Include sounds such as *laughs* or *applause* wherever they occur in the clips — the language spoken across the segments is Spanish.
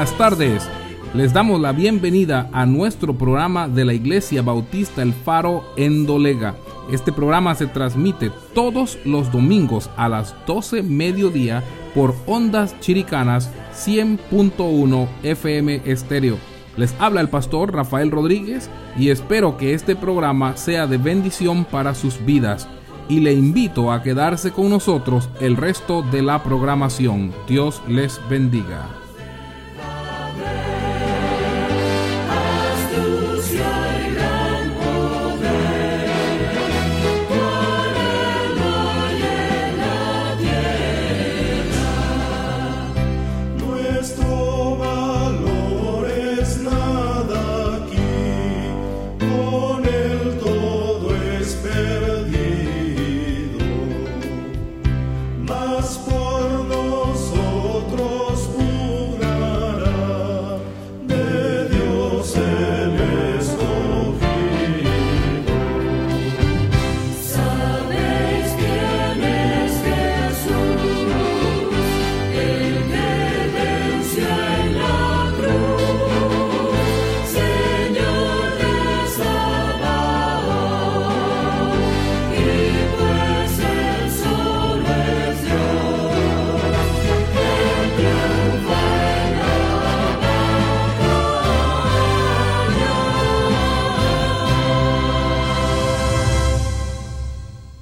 buenas tardes. Les damos la bienvenida a nuestro programa de la Iglesia Bautista El Faro en Dolega. Este programa se transmite todos los domingos a las 12 mediodía por Ondas Chiricanas 100.1 FM Estéreo. Les habla el pastor Rafael Rodríguez y espero que este programa sea de bendición para sus vidas. Y le invito a quedarse con nosotros el resto de la programación. Dios les bendiga.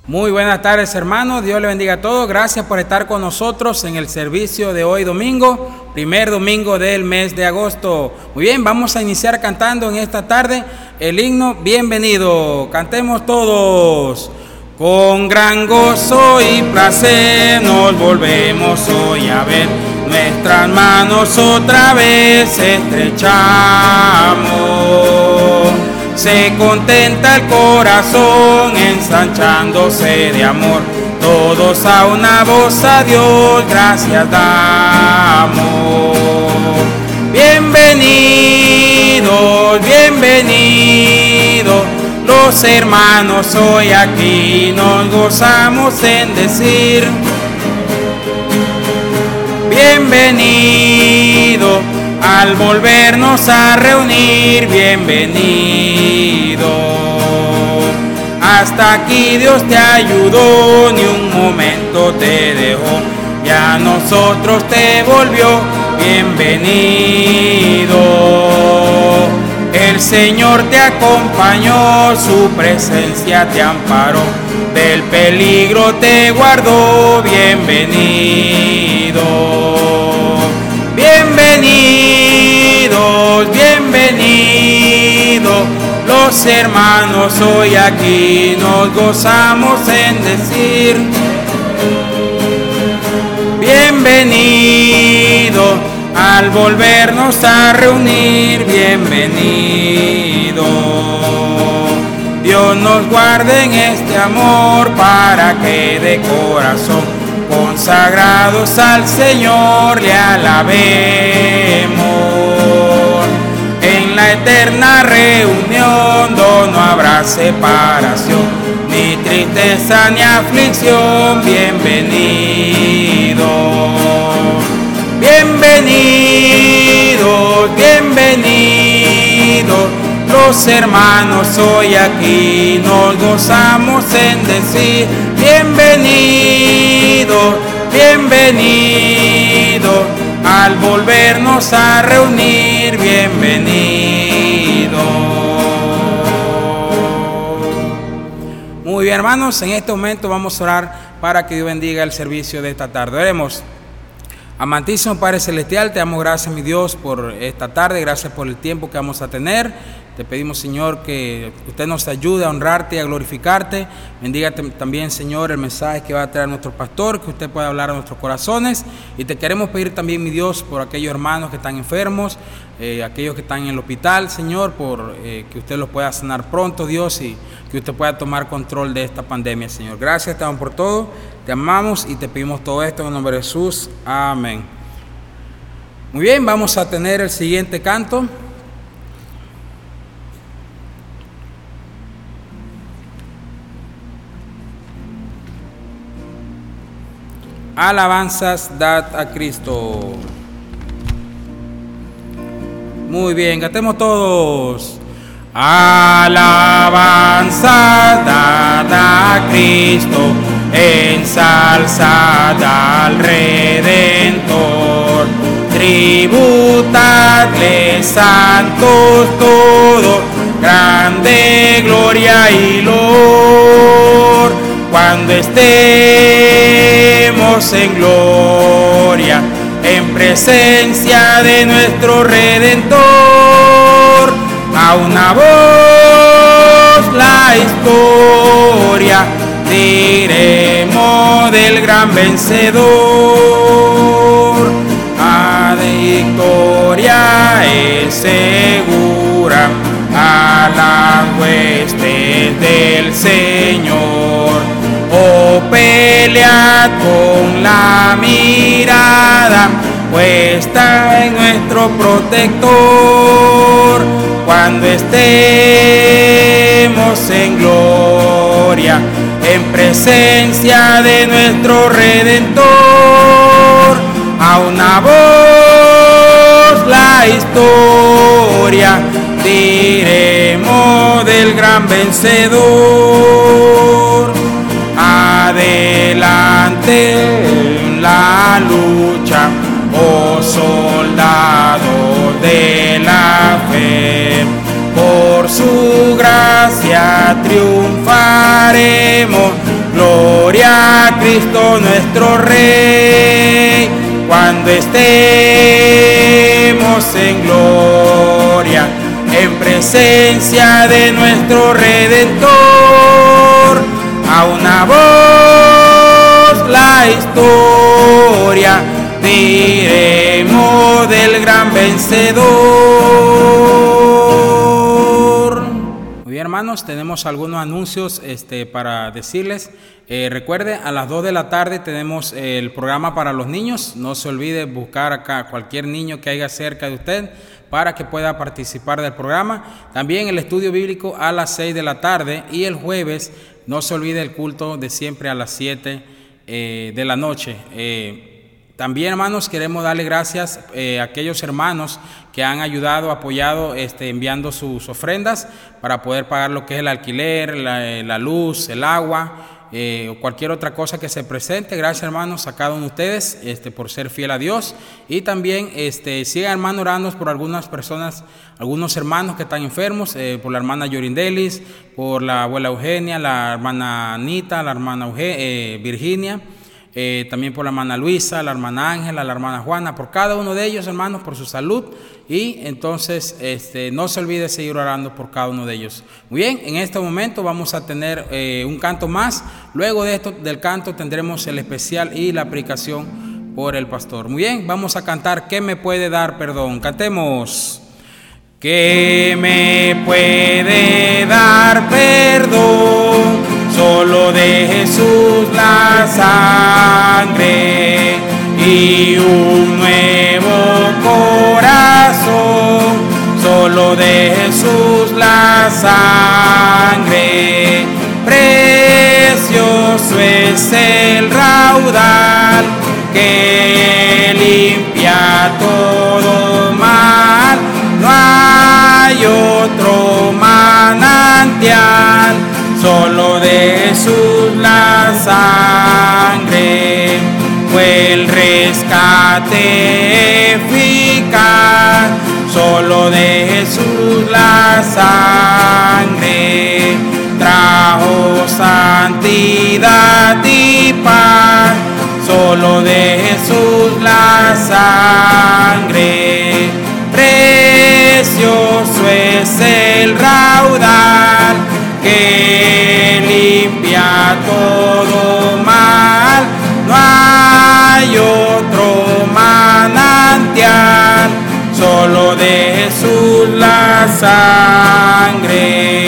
Muy buenas tardes hermanos, Dios le bendiga a todos, gracias por estar con nosotros en el servicio de hoy domingo, primer domingo del mes de agosto. Muy bien, vamos a iniciar cantando en esta tarde el himno Bienvenido, cantemos todos. Con gran gozo y placer nos volvemos hoy a ver, nuestras manos otra vez estrechamos se contenta el corazón ensanchándose de amor. Todos a una voz a Dios gracias damos. Bienvenidos, bienvenidos, los hermanos hoy aquí nos gozamos en decir. Bienvenido al volvernos a reunir, bienvenido. Hasta aquí Dios te ayudó, ni un momento te dejó, ya nosotros te volvió, bienvenido. El Señor te acompañó, su presencia te amparó, del peligro te guardó, bienvenido. Bienvenidos, los hermanos hoy aquí nos gozamos en decir. Bienvenido al volvernos a reunir, bienvenido. Dios nos guarde en este amor para que de corazón consagrados al Señor le alabemos. La eterna reunión donde no habrá separación, ni tristeza ni aflicción, bienvenido. Bienvenido, bienvenido, los hermanos hoy aquí nos gozamos en decir bienvenido bienvenido al volvernos a reunir, bienvenido. Muy bien, hermanos, en este momento vamos a orar para que Dios bendiga el servicio de esta tarde. Oremos. Amantísimo Padre Celestial, te damos gracias, mi Dios, por esta tarde, gracias por el tiempo que vamos a tener. Te pedimos, Señor, que usted nos ayude a honrarte y a glorificarte. Bendiga también, Señor, el mensaje que va a traer nuestro pastor, que usted pueda hablar a nuestros corazones. Y te queremos pedir también, mi Dios, por aquellos hermanos que están enfermos, eh, aquellos que están en el hospital, Señor, por eh, que usted los pueda sanar pronto, Dios, y que usted pueda tomar control de esta pandemia, Señor. Gracias, te por todo. Te amamos y te pedimos todo esto en el nombre de Jesús. Amén. Muy bien, vamos a tener el siguiente canto. Alabanzas dad a Cristo. Muy bien, cantemos todos. Alabanza dada a Cristo, ensalzada al Redentor. Tributadle santos todos, grande gloria y lor. Cuando estemos en gloria, en presencia de nuestro Redentor, a una voz la historia diremos del gran vencedor. A victoria es segura a las huestes del Señor. O pelea con la mirada puesta en nuestro protector. Cuando estemos en gloria, en presencia de nuestro Redentor, a una voz la historia diremos del gran vencedor. En la lucha, oh soldado de la fe, por su gracia triunfaremos. Gloria a Cristo nuestro Rey, cuando estemos en gloria en presencia de nuestro Redentor, a una voz la historia diremos del gran vencedor. Muy bien, hermanos, tenemos algunos anuncios este, para decirles. Eh, recuerde, a las 2 de la tarde tenemos el programa para los niños. No se olvide buscar acá cualquier niño que haya cerca de usted para que pueda participar del programa. También el estudio bíblico a las 6 de la tarde y el jueves no se olvide el culto de siempre a las 7 eh, de la noche. Eh, también, hermanos, queremos darle gracias eh, a aquellos hermanos que han ayudado, apoyado, este, enviando sus ofrendas para poder pagar lo que es el alquiler, la, la luz, el agua. Eh, o cualquier otra cosa que se presente. Gracias hermanos a cada uno de ustedes este, por ser fiel a Dios. Y también este, sigan hermanos orando por algunas personas, algunos hermanos que están enfermos, eh, por la hermana Yorindelis, por la abuela Eugenia, la hermana Anita, la hermana eh, Virginia. Eh, también por la hermana Luisa, la hermana Ángela, la hermana Juana, por cada uno de ellos, hermanos, por su salud. Y entonces este, no se olvide seguir orando por cada uno de ellos. Muy bien, en este momento vamos a tener eh, un canto más. Luego de esto, del canto tendremos el especial y la aplicación por el pastor. Muy bien, vamos a cantar ¿Qué me puede dar perdón? Cantemos. ¿Qué me puede dar perdón? Solo de Jesús la sangre y un nuevo corazón. Solo de Jesús la sangre. Precioso es el raudal que limpia solo de Jesús la sangre fue el rescate eficaz, solo de Jesús la sangre trajo santidad y paz, solo de Jesús la sangre, precioso es el raudal que limpia todo mal. No hay otro manantial, solo de Jesús la sangre.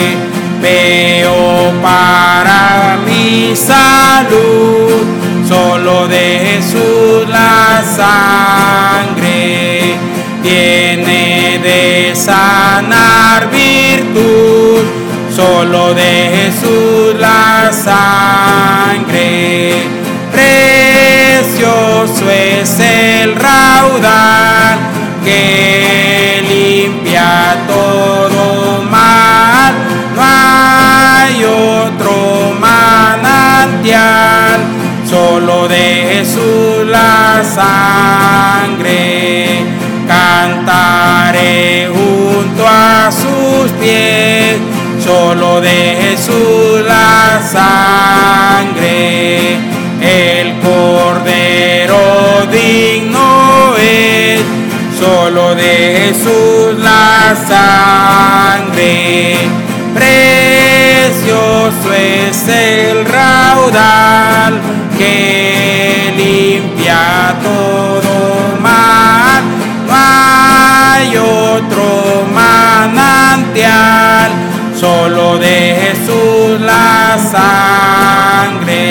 Veo para mi salud, solo de Jesús la sangre. Tiene de sanar virtud solo de Jesús la sangre. Precioso es el raudal que limpia todo mal. No hay otro manantial, solo de Jesús la sangre. Cantaré junto a sus pies Solo de Jesús la sangre, el cordero digno es. Solo de Jesús la sangre, precioso es el raudal que limpia todo mal. No hay otro manantial, solo de Jesús la sangre.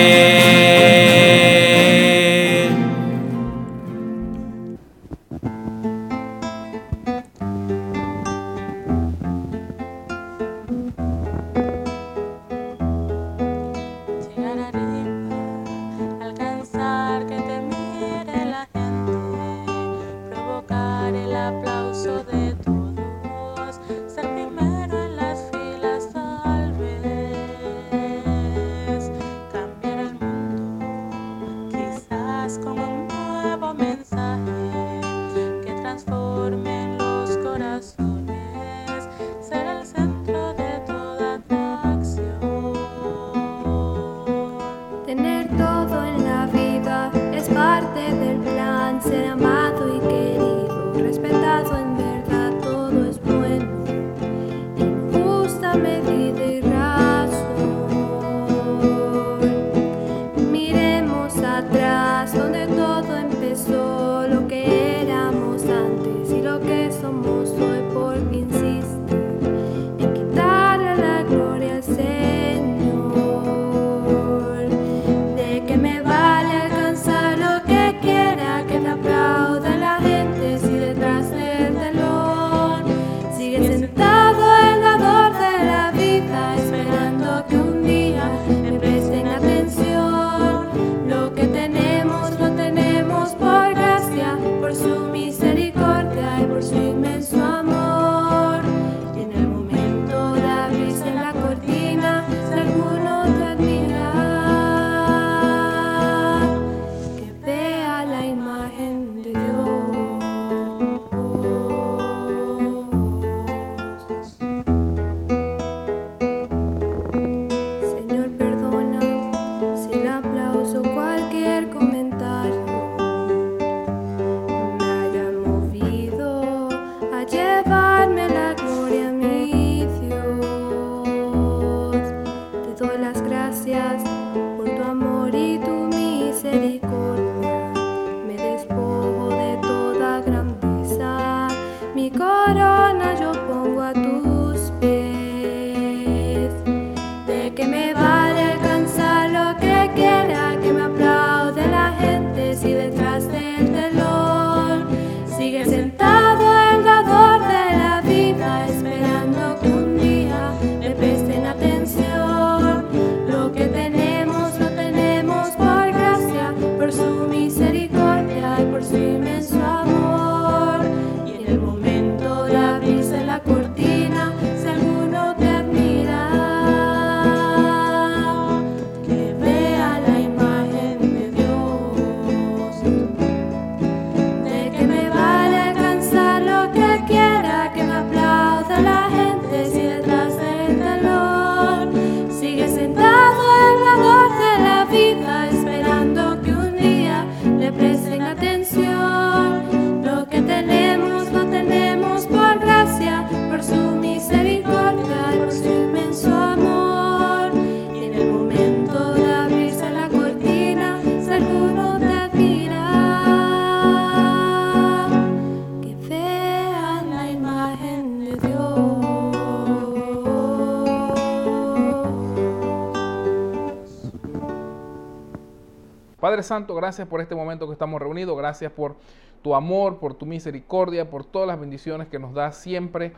Santo, gracias por este momento que estamos reunidos, gracias por tu amor, por tu misericordia, por todas las bendiciones que nos das siempre.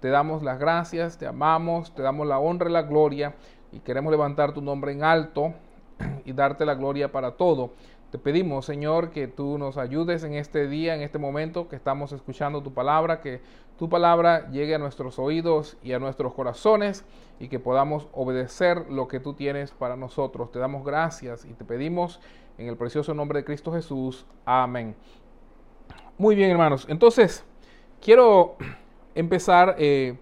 Te damos las gracias, te amamos, te damos la honra y la gloria y queremos levantar tu nombre en alto *clears throat* y darte la gloria para todo. Te pedimos, Señor, que tú nos ayudes en este día, en este momento que estamos escuchando tu palabra, que tu palabra llegue a nuestros oídos y a nuestros corazones y que podamos obedecer lo que tú tienes para nosotros. Te damos gracias y te pedimos En el precioso nombre de Cristo Jesús. Amén. Muy bien, hermanos. Entonces, quiero empezar eh,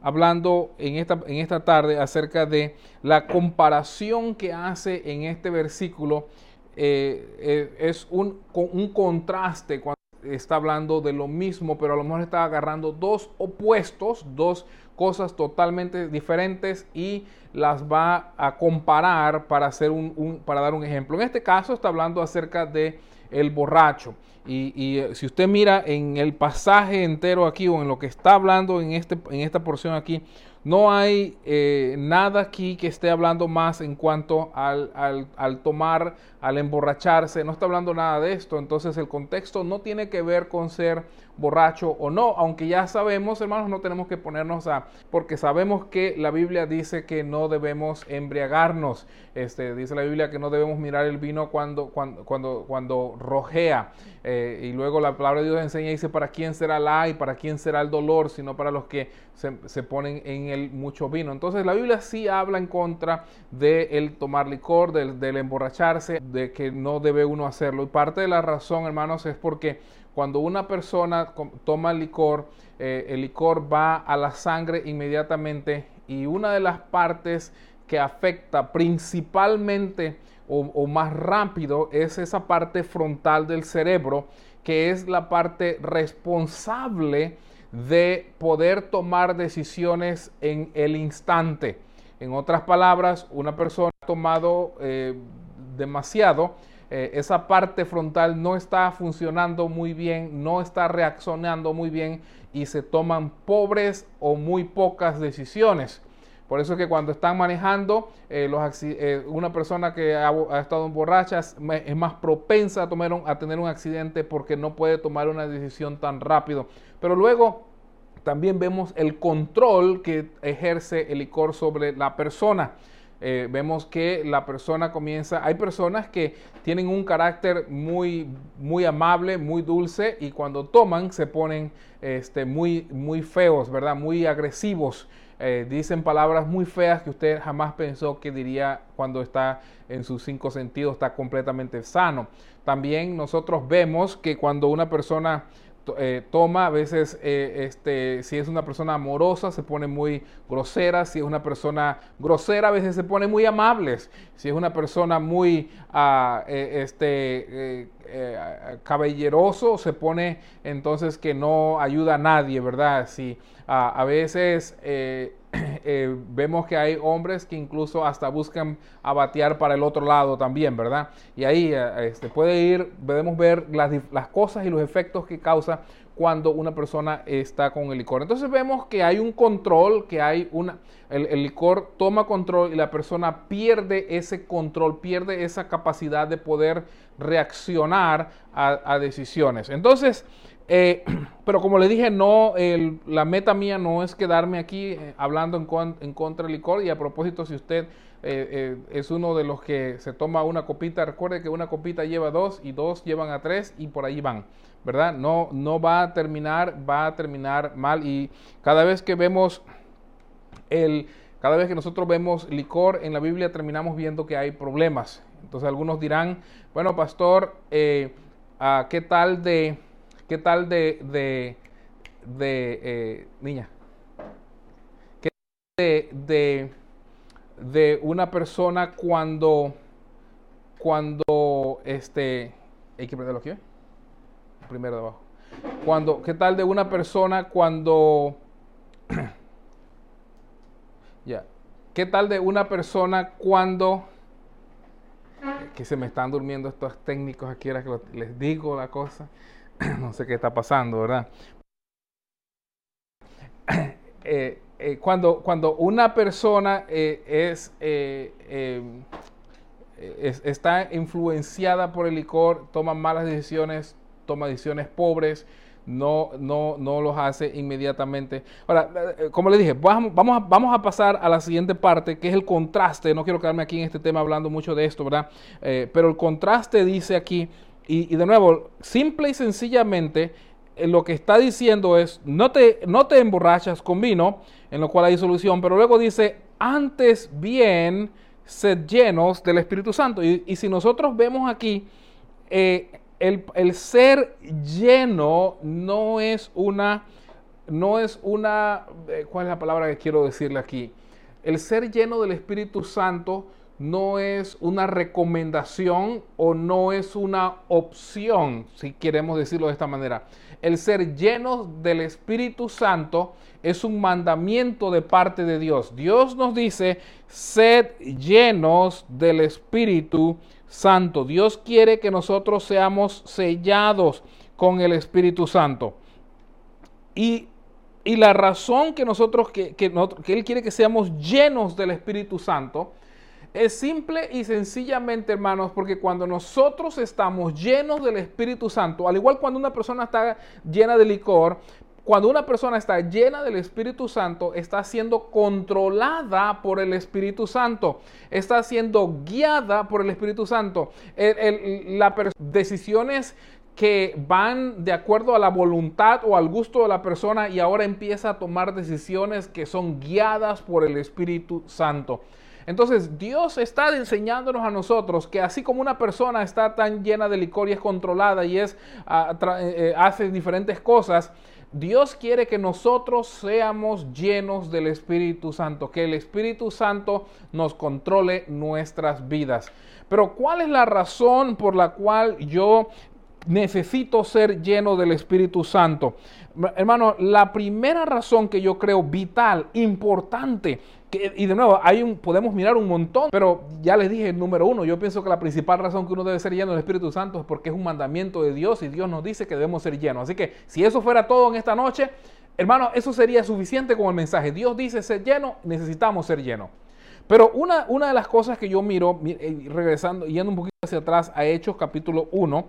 hablando en esta, en esta tarde acerca de la comparación que hace en este versículo. Eh, eh, es un, un contraste cuando está hablando de lo mismo, pero a lo mejor está agarrando dos opuestos, dos cosas totalmente diferentes y las va a comparar para, hacer un, para dar un ejemplo. En este caso está hablando acerca de el borracho. Y, eh, si usted mira en el pasaje entero aquí o en lo que está hablando en, este, en esta porción aquí, no hay eh, nada aquí que esté hablando más en cuanto al, al, al, tomar, al emborracharse. No está hablando nada de esto. Entonces el contexto no tiene que ver con ser borracho o no, aunque ya sabemos, hermanos, no tenemos que ponernos a, porque sabemos que la Biblia dice que no debemos embriagarnos, este, dice la Biblia que no debemos mirar el vino cuando, cuando, cuando, cuando rojea, eh, y luego la palabra de Dios enseña y dice para quién será la y para quién será el dolor, sino para los que se, ponen en el mucho vino. Entonces la Biblia sí habla en contra de el tomar licor, del, del emborracharse, de que no debe uno hacerlo, y parte de la razón, hermanos, es porque cuando una persona toma licor, eh, el licor va a la sangre inmediatamente y una de las partes que afecta principalmente o, más rápido es esa parte frontal del cerebro, que es la parte responsable de poder tomar decisiones en el instante. En otras palabras, una persona ha tomado eh, demasiado, eh, esa parte frontal no está funcionando muy bien, no está reaccionando muy bien y se toman pobres o muy pocas decisiones. Por eso es que cuando están manejando, eh, eh, una persona que ha, estado en borracha es, más propensa a tener un accidente porque no puede tomar una decisión tan rápido. Pero luego también vemos el control que ejerce el licor sobre la persona. Eh, vemos que la persona comienza, hay personas que tienen un carácter muy, muy amable, muy dulce y cuando toman se ponen este, muy, muy feos, ¿verdad? Muy agresivos. Eh, dicen palabras muy feas que usted jamás pensó que diría cuando está en sus cinco sentidos, está completamente sano. También nosotros vemos que cuando una persona eh, toma, a veces eh, este, si es una persona amorosa se pone muy grosera, si es una persona grosera a veces se pone muy amables, si es una persona muy eh, este, caballeroso se pone entonces que no ayuda a nadie, ¿verdad? Si ah, a veces *clears throat* eh, vemos que hay hombres que incluso hasta buscan abatear para el otro lado también, ¿verdad? Y ahí eh, este, puede ir, podemos ver las, cosas y los efectos que causa cuando una persona está con el licor. Entonces vemos que hay un control, que hay una, el, licor toma control y la persona pierde ese control, pierde esa capacidad de poder reaccionar a decisiones. Entonces, eh, *clears throat* pero como le dije, no, la meta mía no es quedarme aquí eh, hablando en, contra del licor. Y a propósito, si usted eh, es uno de los que se toma una copita, recuerde que una copita lleva dos y dos llevan a tres y por ahí van, ¿verdad? No, no va a terminar, va a terminar mal. Y cada vez que vemos el, cada vez que nosotros vemos licor en la Biblia, terminamos viendo que hay problemas. Entonces algunos dirán, bueno, pastor, ¿qué tal de ¿Qué tal de, de, de eh, niña? ¿Qué tal de, de, una persona cuando, cuando, este, hay que prenderlo aquí, primero de abajo. Cuando, ¿qué tal de una persona cuando, *clears throat* ya, qué tal de una persona cuando, que se me están durmiendo estos técnicos aquí, ahora que les digo la cosa. *clears throat* no sé qué está pasando, ¿verdad? *clears throat* Eh, eh, cuando, cuando una persona eh, es, está influenciada por el licor, toma malas decisiones, toma decisiones pobres, no, no, no los hace inmediatamente. Ahora, como le dije, vamos, vamos, a, vamos a pasar a la siguiente parte, que es el contraste. No quiero quedarme aquí en este tema hablando mucho de esto, ¿verdad? pero el contraste dice aquí y, de nuevo, simple y sencillamente, eh, lo que está diciendo es, no te, no te emborrachas con vino, en lo cual hay solución, pero luego dice, antes bien, sed llenos del Espíritu Santo. Y, si nosotros vemos aquí, eh, el, ser lleno no es una, no es una, eh, ¿cuál es la palabra que quiero decirle aquí? El ser lleno del Espíritu Santo no es una recomendación o no es una opción, si queremos decirlo de esta manera. El ser lleno del Espíritu Santo es un mandamiento de parte de Dios. Dios nos dice, sed llenos del Espíritu Santo. Dios quiere que nosotros seamos sellados con el Espíritu Santo. Y, la razón que nosotros, que, que Él quiere que seamos llenos del Espíritu Santo, es simple y sencillamente, hermanos, porque cuando nosotros estamos llenos del Espíritu Santo, al igual cuando una persona está llena de licor, cuando una persona está llena del Espíritu Santo, está siendo controlada por el Espíritu Santo, está siendo guiada por el Espíritu Santo. las decisiones que van de acuerdo a la voluntad o al gusto de la persona y ahora empieza a tomar decisiones que son guiadas por el Espíritu Santo. Entonces Dios está enseñándonos a nosotros que así como una persona está tan llena de licor y es controlada y es, ah, eh, eh, hace diferentes cosas, Dios quiere que nosotros seamos llenos del Espíritu Santo, que el Espíritu Santo nos controle nuestras vidas. Pero ¿cuál es la razón por la cual yo necesito ser lleno del Espíritu Santo? Hermano, la primera razón que yo creo vital, importante, y de nuevo, hay un, podemos mirar un montón, pero ya les dije, número uno, yo pienso que la principal razón que uno debe ser lleno del Espíritu Santo es porque es un mandamiento de Dios y Dios nos dice que debemos ser llenos. Así que si eso fuera todo en esta noche, hermano, eso sería suficiente como el mensaje. Dios dice ser lleno, necesitamos ser llenos. Pero una, una de las cosas que yo miro, eh, regresando, yendo un poquito hacia atrás a Hechos capítulo 1,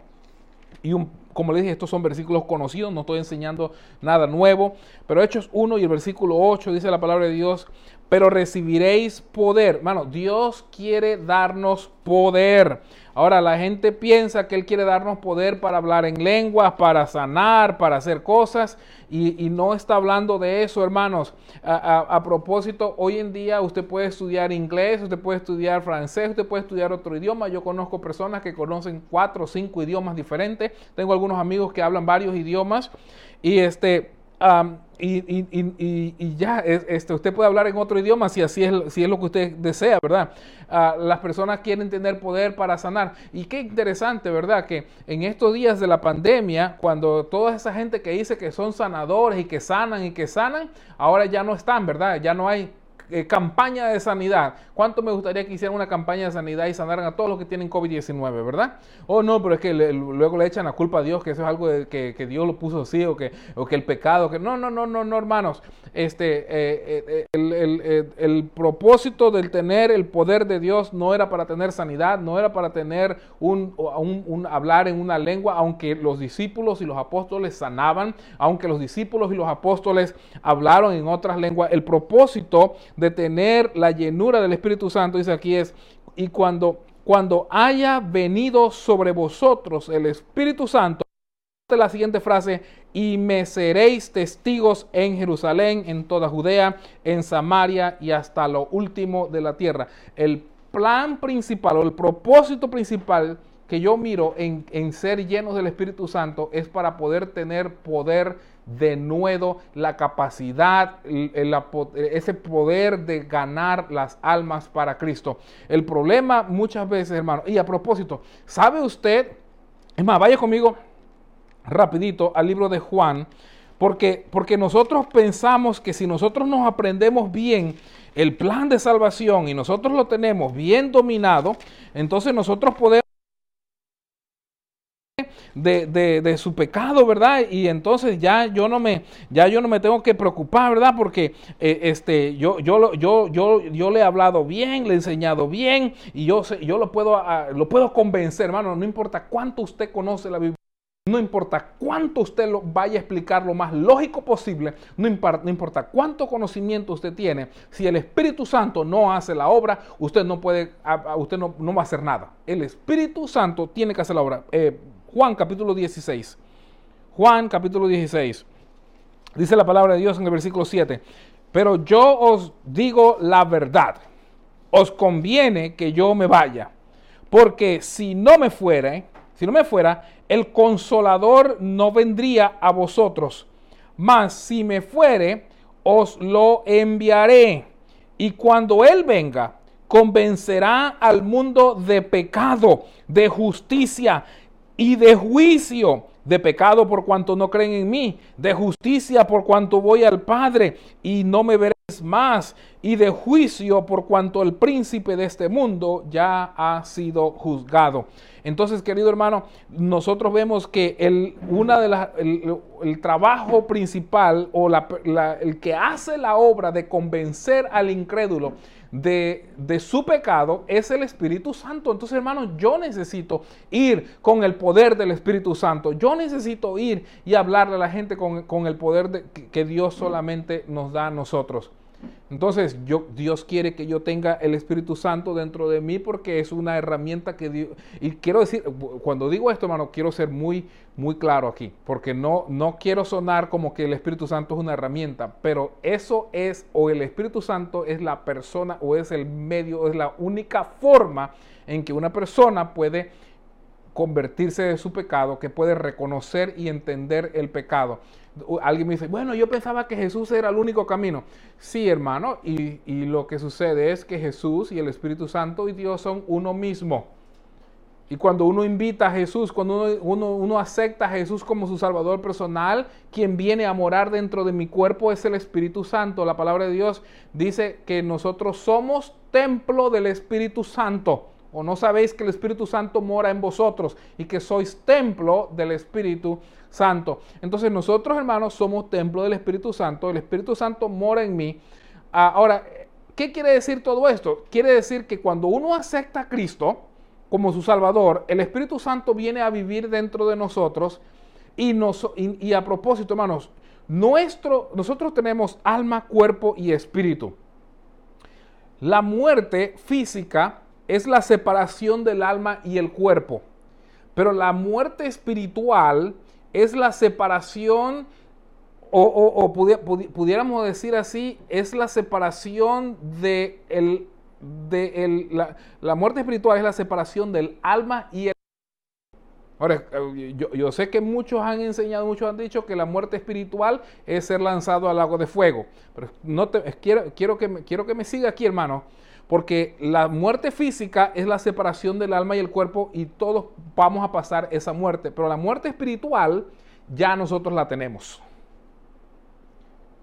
y un, como les dije, estos son versículos conocidos, no estoy enseñando nada nuevo, pero Hechos 1 y el versículo 8 dice la palabra de Dios, pero recibiréis poder. Hermano, Dios quiere darnos poder. Ahora la gente piensa que Él quiere darnos poder para hablar en lenguas, para sanar, para hacer cosas, y, no está hablando de eso, hermanos. A, propósito, hoy en día usted puede estudiar inglés, usted puede estudiar francés, usted puede estudiar otro idioma. Yo conozco personas que conocen cuatro o cinco idiomas diferentes. Tengo algunos amigos que hablan varios idiomas, y este y, ya, este, usted puede hablar en otro idioma si así es, si es lo que usted desea, ¿verdad? Ah, las personas quieren tener poder para sanar. Y qué interesante, ¿verdad? Que en estos días de la pandemia, cuando toda esa gente que dice que son sanadores y que sanan y que sanan, ahora ya no están, ¿verdad? Ya no hay eh, campaña de sanidad. ¿Cuánto me gustaría que hicieran una campaña de sanidad y sanaran a todos los que tienen COVID-19, verdad? Oh, no, pero es que luego le echan la culpa a Dios, que eso es algo que, Dios lo puso así, o que, el pecado, que no, no, no, no, no, hermanos. Este, eh, eh, el, propósito del tener el poder de Dios no era para tener sanidad, no era para tener un, un hablar en una lengua, aunque los discípulos y los apóstoles sanaban, aunque los discípulos y los apóstoles hablaron en otras lenguas, el propósito de tener la llenura del Espíritu Santo, dice aquí es, y cuando, cuando haya venido sobre vosotros el Espíritu Santo, la siguiente frase, y me seréis testigos en Jerusalén, en toda Judea, en Samaria y hasta lo último de la tierra. El plan principal o el propósito principal que yo miro en, en ser llenos del Espíritu Santo es para poder tener poder de nuevo la capacidad, ese poder de ganar las almas para Cristo. El problema muchas veces, hermano, y a propósito, ¿sabe usted? Es más, vaya conmigo rapidito al libro de Juan, porque, porque nosotros pensamos que si nosotros nos aprendemos bien el plan de salvación y nosotros lo tenemos bien dominado, entonces nosotros podemos de, su pecado, ¿verdad? Y entonces ya yo no me, ya yo no me tengo que preocupar, ¿verdad? Porque eh, este, yo, yo, yo, yo, yo le he hablado bien, le he enseñado bien y yo, yo lo, puedo, ah, lo puedo convencer, hermano, no importa cuánto usted conoce la Biblia. No importa cuánto usted lo vaya a explicar lo más lógico posible, no importa, no importa, cuánto conocimiento usted tiene, si el Espíritu Santo no hace la obra, usted no puede, usted no, va a hacer nada. El Espíritu Santo tiene que hacer la obra. Eh, Juan capítulo 16. Juan capítulo 16. Dice la palabra de Dios en el versículo 7. Pero yo os digo la verdad. os conviene que yo me vaya, porque si no me fuera, si no me fuera, el consolador no vendría a vosotros, mas si me fuere, os lo enviaré. Y cuando él venga, convencerá al mundo de pecado, de justicia y de juicio de pecado por cuanto no creen en mí, de justicia por cuanto voy al Padre y no me veréis más, y de juicio por cuanto el príncipe de este mundo ya ha sido juzgado. Entonces, querido hermano, nosotros vemos que el, una de las, el, trabajo principal o el que hace la obra de convencer al incrédulo de, su pecado es el Espíritu Santo. Entonces, hermanos, yo necesito ir con el poder del Espíritu Santo. Yo necesito ir y hablarle a la gente con, el poder que Dios solamente nos da a nosotros. Entonces, yo, Dios quiere que yo tenga el Espíritu Santo dentro de mí porque es una herramienta que Dios... Y quiero decir, cuando digo esto, hermano, quiero ser muy, muy claro aquí, porque no, no quiero sonar como que el Espíritu Santo es una herramienta, pero eso es, o el Espíritu Santo es la persona, o es el medio, es la única forma en que una persona puede convertirse de su pecado, que puede reconocer y entender el pecado. Alguien me dice, bueno, yo pensaba que Jesús era el único camino. Sí, hermano, y, lo que sucede es que Jesús y el Espíritu Santo y Dios son uno mismo. Y cuando uno invita a Jesús, cuando uno, uno, acepta a Jesús como su Salvador personal, quien viene a morar dentro de mi cuerpo es el Espíritu Santo. La palabra de Dios dice que nosotros somos templo del Espíritu Santo. ¿O no sabéis que el Espíritu Santo mora en vosotros y que sois templo del Espíritu Santo? Entonces nosotros, hermanos, somos templo del Espíritu Santo. El Espíritu Santo mora en mí. Ah, ahora, ¿qué quiere decir todo esto? Quiere decir que cuando uno acepta a Cristo como su Salvador, el Espíritu Santo viene a vivir dentro de nosotros. Y, y a propósito, hermanos, nuestro, nosotros tenemos alma, cuerpo y espíritu. La muerte física es la separación del alma y el cuerpo. Pero la muerte espiritual es la separación, o, pudiéramos decir así, es la separación de, el, de la, la, muerte espiritual es la separación del alma y el Ahora, eh, yo, yo, sé que muchos han enseñado, muchos han dicho que la muerte espiritual es ser lanzado al lago de fuego. Pero no te, quiero, quiero, que quiero que me siga aquí, hermano. Porque la muerte física es la separación del alma y el cuerpo y todos vamos a pasar esa muerte. Pero la muerte espiritual ya nosotros la tenemos.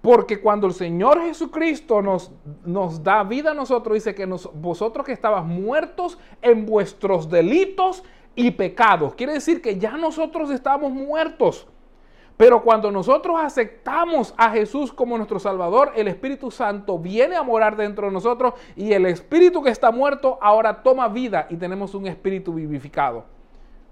Porque cuando el Señor Jesucristo nos, nos da vida a nosotros, dice que vosotros que estabas muertos en vuestros delitos y pecados. Quiere decir que ya nosotros estamos muertos. Pero cuando nosotros aceptamos a Jesús como nuestro Salvador, el Espíritu Santo viene a morar dentro de nosotros y el Espíritu que está muerto ahora toma vida y tenemos un Espíritu vivificado.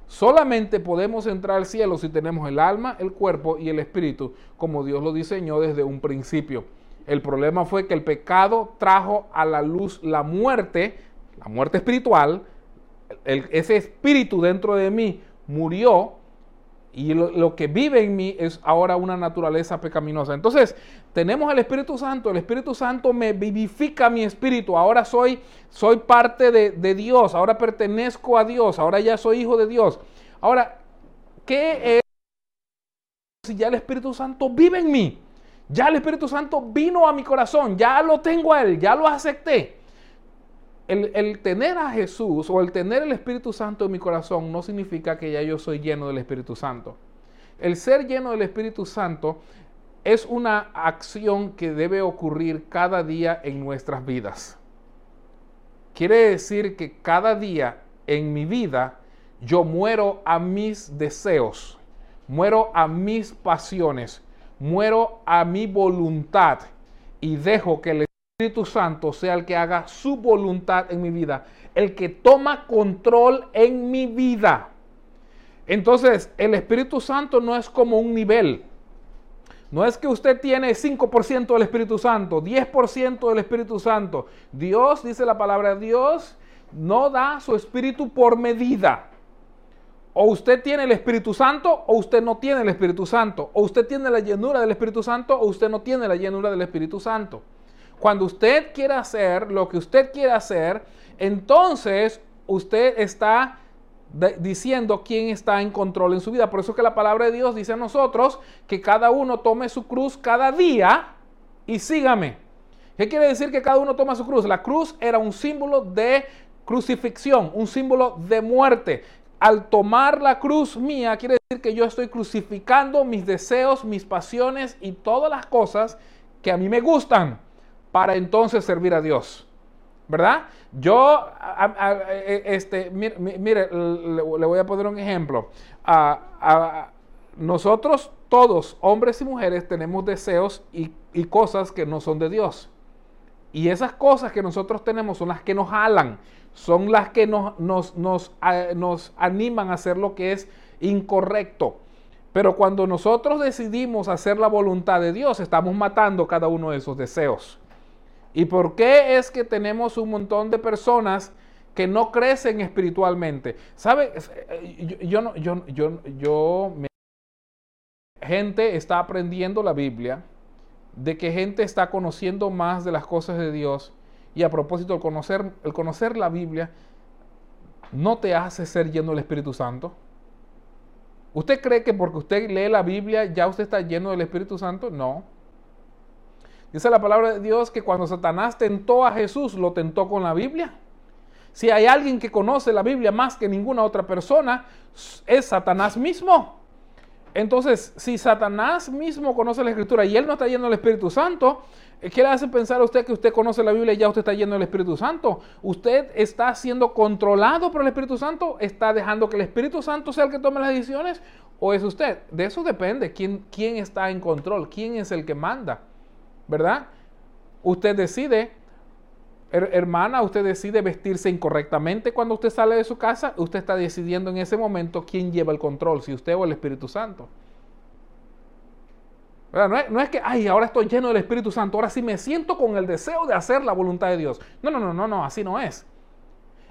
Solamente podemos entrar al cielo si tenemos el alma, el cuerpo y el Espíritu, como Dios lo diseñó desde un principio. El problema fue que el pecado trajo a la luz la muerte, la muerte espiritual. ese espíritu dentro de mí murió y lo, que vive en mí es ahora una naturaleza pecaminosa. Entonces, tenemos el Espíritu Santo. El Espíritu Santo me vivifica mi espíritu. Ahora soy, soy parte de, de Dios. Ahora pertenezco a Dios. Ahora ya soy hijo de Dios. Ahora, ¿qué es si ya el Espíritu Santo vive en mí? Ya el Espíritu Santo vino a mi corazón. Ya lo tengo a Él. Ya lo acepté el, tener a Jesús o el tener el Espíritu Santo en mi corazón no significa que ya yo soy lleno del Espíritu Santo. El ser lleno del Espíritu Santo es una acción que debe ocurrir cada día en nuestras vidas. Quiere decir que cada día en mi vida yo muero a mis deseos, muero a mis pasiones, muero a mi voluntad y dejo que el Espíritu Santo sea el que haga su voluntad en mi vida, el que toma control en mi vida. Entonces, el Espíritu Santo no es como un nivel. No es que usted tiene 5% del Espíritu Santo, 10% del Espíritu Santo. Dios, dice la palabra Dios, no da su Espíritu por medida. O usted tiene el Espíritu Santo o usted no tiene el Espíritu Santo. O usted tiene la llenura del Espíritu Santo o usted no tiene la llenura del Espíritu Santo. Cuando usted quiere hacer lo que usted quiere hacer, entonces usted está diciendo quién está en control en su vida. Por eso que la palabra de Dios dice a nosotros que cada uno tome su cruz cada día y sígame. ¿Qué quiere decir que cada uno toma su cruz? La cruz era un símbolo de crucifixión, un símbolo de muerte. Al tomar la cruz mía, quiere decir que yo estoy crucificando mis deseos, mis pasiones y todas las cosas que a mí me gustan para entonces servir a Dios. ¿verdad? Yo, e, este, mire, le, voy a poner un ejemplo. nosotros todos, hombres y mujeres, tenemos deseos y, cosas que no son de Dios. Y esas cosas que nosotros tenemos son las que nos jalan, son las que nos, nos, nos, nos animan a hacer lo que es incorrecto. Pero cuando nosotros decidimos hacer la voluntad de Dios, estamos matando cada uno de esos deseos. ¿Y por qué es que tenemos un montón de personas que no crecen espiritualmente? ¿Sabe? Eh, yo, no, yo, yo, yo, gente está aprendiendo la Biblia, de que gente está conociendo más de las cosas de Dios. Y a propósito, el conocer, el conocer la Biblia no te hace ser lleno del Espíritu Santo. ¿Usted cree que porque usted lee la Biblia ya usted está lleno del Espíritu Santo? No. Dice la palabra de Dios que cuando Satanás tentó a Jesús, lo tentó con la Biblia. Si hay alguien que conoce la Biblia más que ninguna otra persona, es Satanás mismo. Entonces, si Satanás mismo conoce la Escritura y él no está yendo al Espíritu Santo, eh, ¿qué le hace pensar a usted que usted conoce la Biblia y ya usted está yendo al Espíritu Santo? ¿Usted está siendo controlado por el Espíritu Santo? ¿Está dejando que el Espíritu Santo sea el que tome las decisiones? ¿O es usted? De eso depende quién, quién está en control, quién es el que manda. ¿Verdad? Usted decide, hermana, usted decide vestirse incorrectamente cuando usted sale de su casa, usted está decidiendo en ese momento quién lleva el control, si usted o el Espíritu Santo. No es, no es, que, ay, ahora estoy lleno del Espíritu Santo, ahora sí me siento con el deseo de hacer la voluntad de Dios. No, no, no, no, no, así no es.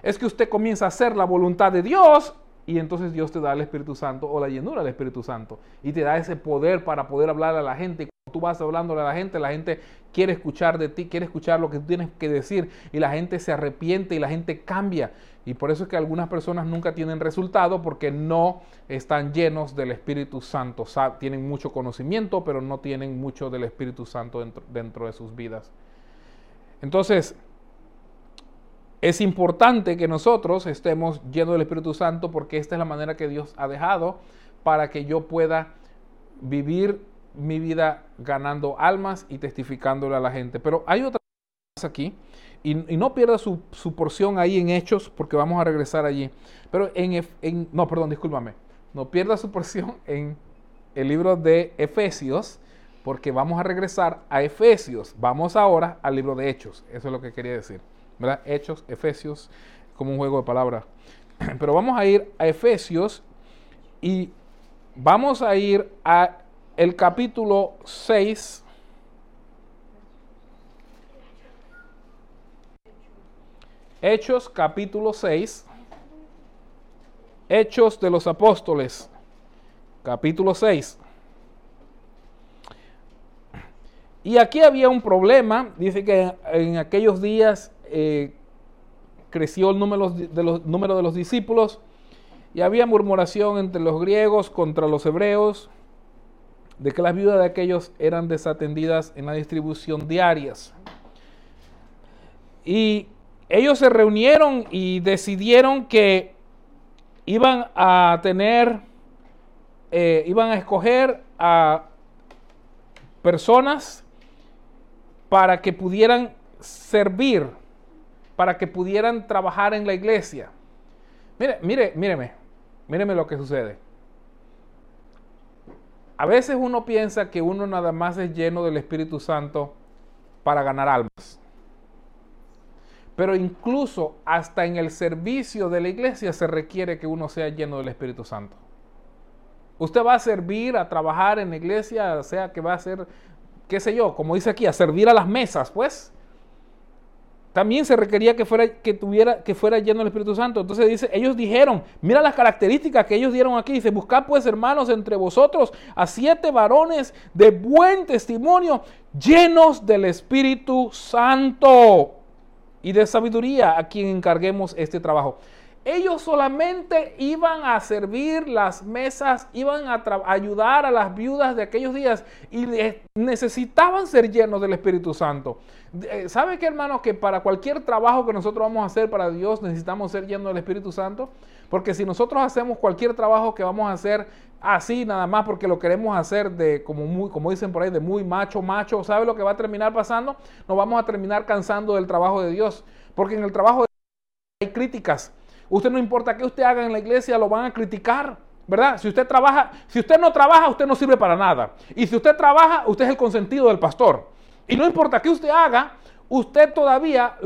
Es que usted comienza a hacer la voluntad de Dios y entonces Dios te da el Espíritu Santo o la llenura del Espíritu Santo y te da ese poder para poder hablar a la gente. Tú vas hablándole a la gente, la gente quiere escuchar de ti, quiere escuchar lo que tú tienes que decir y la gente se arrepiente y la gente cambia. Y por eso es que algunas personas nunca tienen resultado porque no están llenos del Espíritu Santo. tienen mucho conocimiento, pero no tienen mucho del Espíritu Santo dentro, dentro de sus vidas. Entonces, es importante que nosotros estemos llenos del Espíritu Santo porque esta es la manera que Dios ha dejado para que yo pueda vivir mi vida ganando almas y testificándole a la gente. Pero hay otra cosa aquí y, no pierda su, porción ahí en Hechos porque vamos a regresar allí. Pero en, en, no, perdón, discúlpame. No pierda su porción *laughs* en el libro de Efesios porque vamos a regresar a Efesios. Vamos ahora al libro de Hechos. Eso es lo que quería decir. ¿verdad? Hechos, Efesios, como un juego de palabras. *clears throat* Pero vamos a ir a Efesios y vamos a ir a el capítulo 6. Hechos capítulo 6. Hechos de los Apóstoles, capítulo 6. Y aquí había un problema, dice que en aquellos días eh, creció el número de, los, número de los discípulos y había murmuración entre los griegos contra los hebreos de que las viudas de aquellos eran desatendidas en la distribución diarias. Y ellos se reunieron y decidieron que iban a tener, eh, iban a escoger a personas para que pudieran servir para que pudieran trabajar en la iglesia. Mire, mire, míreme, míreme lo que sucede. A veces uno piensa que uno nada más es lleno del Espíritu Santo para ganar almas. Pero incluso hasta en el servicio de la iglesia se requiere que uno sea lleno del Espíritu Santo. Usted va a servir, a trabajar en la iglesia, sea que va a ser, qué sé yo, como dice aquí, a servir a las mesas, pues. También se requería que fuera, que tuviera, que fuera lleno del Espíritu Santo. Entonces dice, ellos dijeron, mira las características que ellos dieron aquí. Dice, buscad pues hermanos entre vosotros a siete varones de buen testimonio, llenos del Espíritu Santo y de sabiduría, a quien encarguemos este trabajo. Ellos solamente iban a servir las mesas, iban a ayudar a las viudas de aquellos días y necesitaban ser llenos del Espíritu Santo. Eh, ¿Sabe qué, hermano? Que para cualquier trabajo que nosotros vamos a hacer para Dios necesitamos ser llenos del Espíritu Santo. Porque si nosotros hacemos cualquier trabajo que vamos a hacer así nada más porque lo queremos hacer de como muy como dicen por ahí de muy macho macho, ¿sabe lo que va a terminar pasando? Nos vamos a terminar cansando del trabajo de Dios, porque en el trabajo de Dios hay críticas. Usted no importa qué usted haga en la iglesia, lo van a criticar. ¿Verdad? Si usted trabaja, si usted no trabaja, usted no sirve para nada. Y si usted trabaja, usted es el consentido del pastor. Y no importa qué usted haga, usted todavía,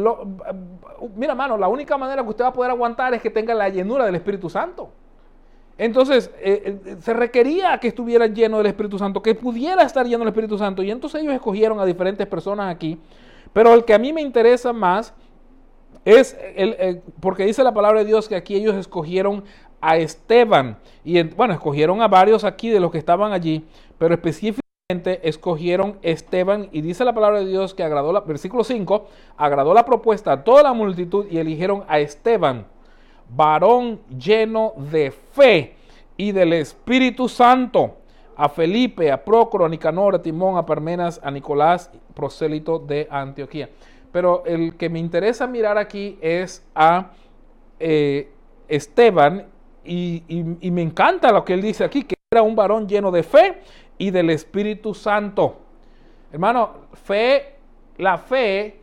mira hermano, la única manera que usted va a poder aguantar es que tenga la llenura del Espíritu Santo. Entonces, eh, eh, se requería que estuviera lleno del Espíritu Santo, que pudiera estar lleno del Espíritu Santo. Y entonces ellos escogieron a diferentes personas aquí. Pero el que a mí me interesa más es el, porque dice la palabra de Dios que aquí ellos escogieron a Esteban. Y bueno, escogieron a varios aquí de los que estaban allí, pero específicamente escogieron Esteban y dice la palabra de Dios que agradó la, versículo 5, agradó la propuesta a toda la multitud y eligieron a Esteban, varón lleno de fe y del Espíritu Santo, a Felipe, a Procro, a Nicanor, a Timón, a Parmenas, a Nicolás, prosélito de Antioquía. Pero el que me interesa mirar aquí es a eh, Esteban y, me encanta lo que él dice aquí, que era un varón lleno de fe y del Espíritu Santo. Hermano, fe, la fe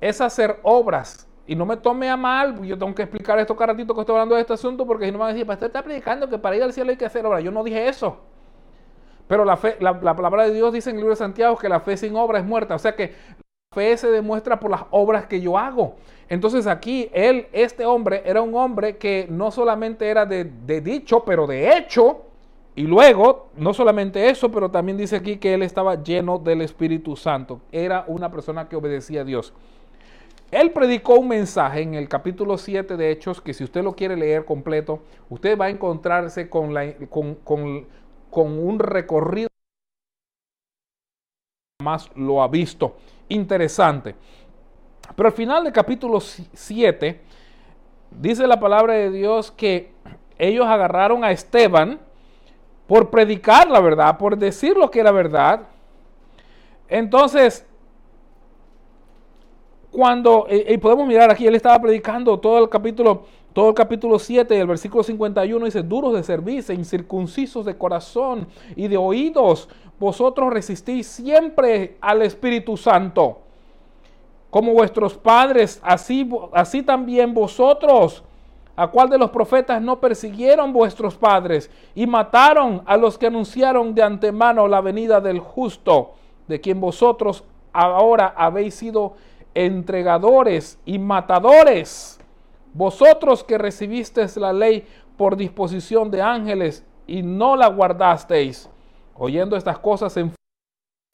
es hacer obras. Y no me tome a mal, yo tengo que explicar esto cada ratito que estoy hablando de este asunto, porque si no me van a decir, usted está predicando que para ir al cielo hay que hacer obras. Yo no dije eso. Pero la, fe, la, la palabra de Dios dice en el libro de Santiago que la fe sin obra es muerta. O sea que fe se demuestra por las obras que yo hago. Entonces aquí él, este hombre, era un hombre que no solamente era de, dicho, pero de hecho. Y luego, no solamente eso, pero también dice aquí que él estaba lleno del Espíritu Santo. Era una persona que obedecía a Dios. Él predicó un mensaje en el capítulo 7 de Hechos que si usted lo quiere leer completo, usted va a encontrarse con, la, con, con un recorrido más lo ha visto interesante. Pero al final del capítulo 7, dice la palabra de Dios que ellos agarraron a Esteban por predicar la verdad, por decir lo que era verdad. Entonces, cuando, y podemos mirar aquí, él estaba predicando todo el capítulo, todo el capítulo 7, el versículo 51 dice, duros de servicio, incircuncisos de corazón y de oídos, vosotros resistís siempre al Espíritu Santo. Como vuestros padres, así, así también vosotros. ¿A cuál de los profetas no persiguieron vuestros padres y mataron a los que anunciaron de antemano la venida del justo, de quien vosotros ahora habéis sido entregadores y matadores? Vosotros que recibisteis la ley por disposición de ángeles y no la guardasteis Oyendo estas cosas en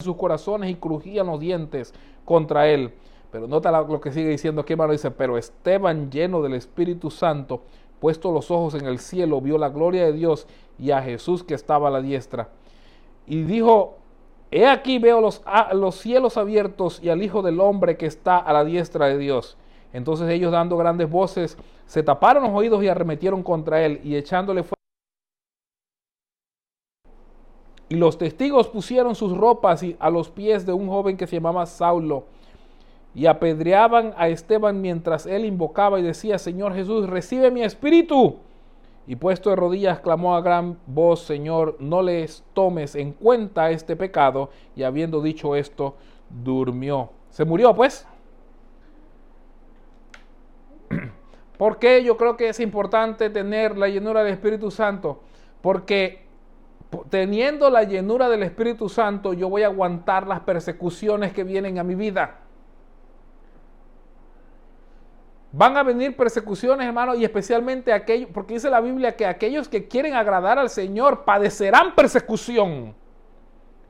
sus corazones y crujían los dientes contra él. Pero nota lo que sigue diciendo aquí, hermano. Dice, pero Esteban, lleno del Espíritu Santo, puesto los ojos en el cielo, vio la gloria de Dios y a Jesús que estaba a la diestra. Y dijo, he aquí veo los, los cielos abiertos y al Hijo del Hombre que está a la diestra de Dios. Entonces ellos dando grandes voces, se taparon los oídos y arremetieron contra él y echándole fuego Y los testigos pusieron sus ropas a los pies de un joven que se llamaba Saulo y apedreaban a Esteban mientras él invocaba y decía, Señor Jesús, recibe mi espíritu. Y puesto de rodillas clamó a gran voz, Señor, no les tomes en cuenta este pecado. Y habiendo dicho esto, durmió. Se murió pues. *clears throat* ¿Por qué yo creo que es importante tener la llenura del Espíritu Santo? Porque teniendo la llenura del Espíritu Santo, yo voy a aguantar las persecuciones que vienen a mi vida. Van a venir persecuciones, hermano, y especialmente aquellos, porque dice la Biblia que aquellos que quieren agradar al Señor padecerán persecución.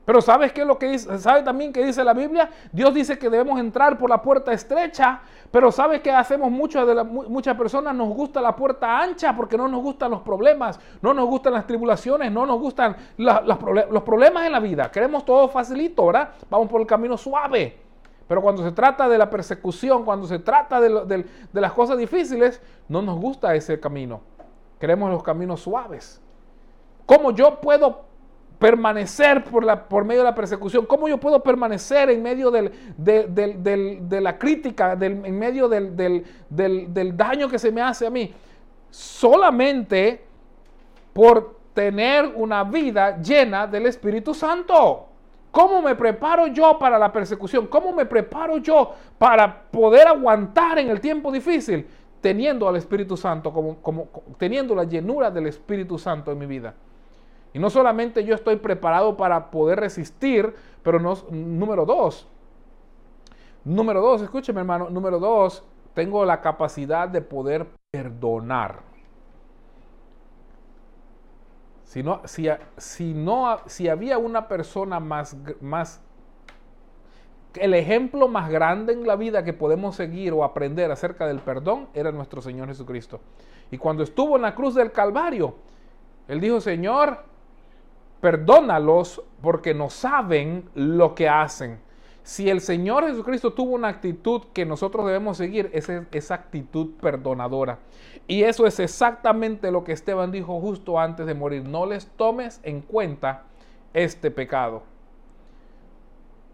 Pero ¿sabes qué es lo que dice? ¿Sabe también que dice la Biblia? Dios dice que debemos entrar por la puerta estrecha, pero ¿sabes qué hacemos muchas de muchas personas nos gusta la puerta ancha porque no nos gustan los problemas, no nos gustan las tribulaciones, no nos gustan los problemas en la vida. Queremos todo facilito, ¿verdad? Vamos por el camino suave. Pero cuando se trata de la persecución, cuando se trata de, las cosas difíciles, no nos gusta ese camino. Queremos los caminos suaves. ¿Cómo yo puedo permanecer por, medio de la persecución? ¿Cómo yo puedo permanecer en medio de la crítica, en medio del, daño que se me hace a mí? Solamente por tener una vida llena del Espíritu Santo. ¿Cómo me preparo yo para la persecución? ¿Cómo me preparo yo para poder aguantar en el tiempo difícil? Teniendo al Espíritu Santo, como, como, teniendo la llenura del Espíritu Santo en mi vida. Y no solamente yo estoy preparado para poder resistir, pero no, número dos, número dos, escúcheme hermano, número dos, tengo la capacidad de poder perdonar. Si, no, si, si, no, si había una persona más, más, el ejemplo más grande en la vida que podemos seguir o aprender acerca del perdón era nuestro Señor Jesucristo. Y cuando estuvo en la cruz del Calvario, Él dijo, Señor, perdónalos porque no saben lo que hacen. Si el Señor Jesucristo tuvo una actitud que nosotros debemos seguir, es esa actitud perdonadora. Y eso es exactamente lo que Esteban dijo justo antes de morir. No les tomes en cuenta este pecado.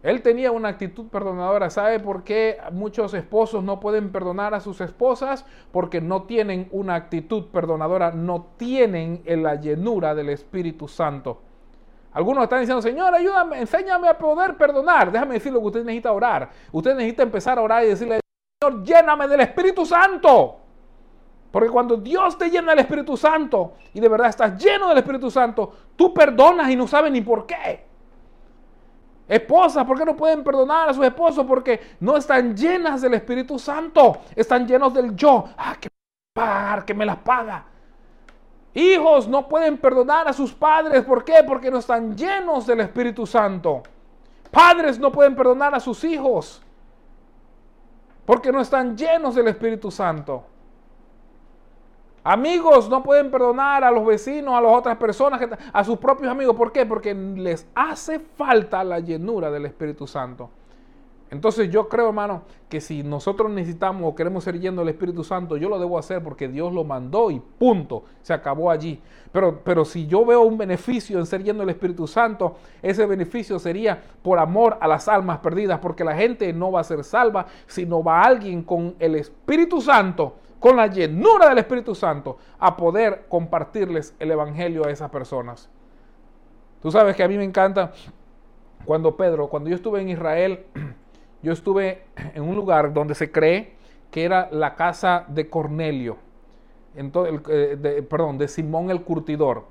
Él tenía una actitud perdonadora. ¿Sabe por qué muchos esposos no pueden perdonar a sus esposas? Porque no tienen una actitud perdonadora, no tienen la llenura del Espíritu Santo. Algunos están diciendo, Señor, ayúdame, enséñame a poder perdonar. Déjame decir lo que usted necesita orar. Usted necesita empezar a orar y decirle, Señor, lléname del Espíritu Santo. Porque cuando Dios te llena del Espíritu Santo y de verdad estás lleno del Espíritu Santo, tú perdonas y no sabes ni por qué. Esposas, ¿por qué no pueden perdonar a sus esposos? Porque no están llenas del Espíritu Santo. Están llenos del yo. Ah, que pagar, que me las paga. Hijos no pueden perdonar a sus padres. ¿Por qué? Porque no están llenos del Espíritu Santo. Padres no pueden perdonar a sus hijos. Porque no están llenos del Espíritu Santo. Amigos no pueden perdonar a los vecinos, a las otras personas, a sus propios amigos. ¿Por qué? Porque les hace falta la llenura del Espíritu Santo. Entonces yo creo, hermano, que si nosotros necesitamos o queremos ser llenos del Espíritu Santo, yo lo debo hacer porque Dios lo mandó y punto, se acabó allí. Pero, pero si yo veo un beneficio en ser lleno del Espíritu Santo, ese beneficio sería por amor a las almas perdidas, porque la gente no va a ser salva, sino va alguien con el Espíritu Santo, con la llenura del Espíritu Santo, a poder compartirles el Evangelio a esas personas. Tú sabes que a mí me encanta cuando Pedro, cuando yo estuve en Israel, *clears throat* yo estuve en un lugar donde se cree que era la casa de Cornelio, entonces, eh, perdón, de Simón el Curtidor.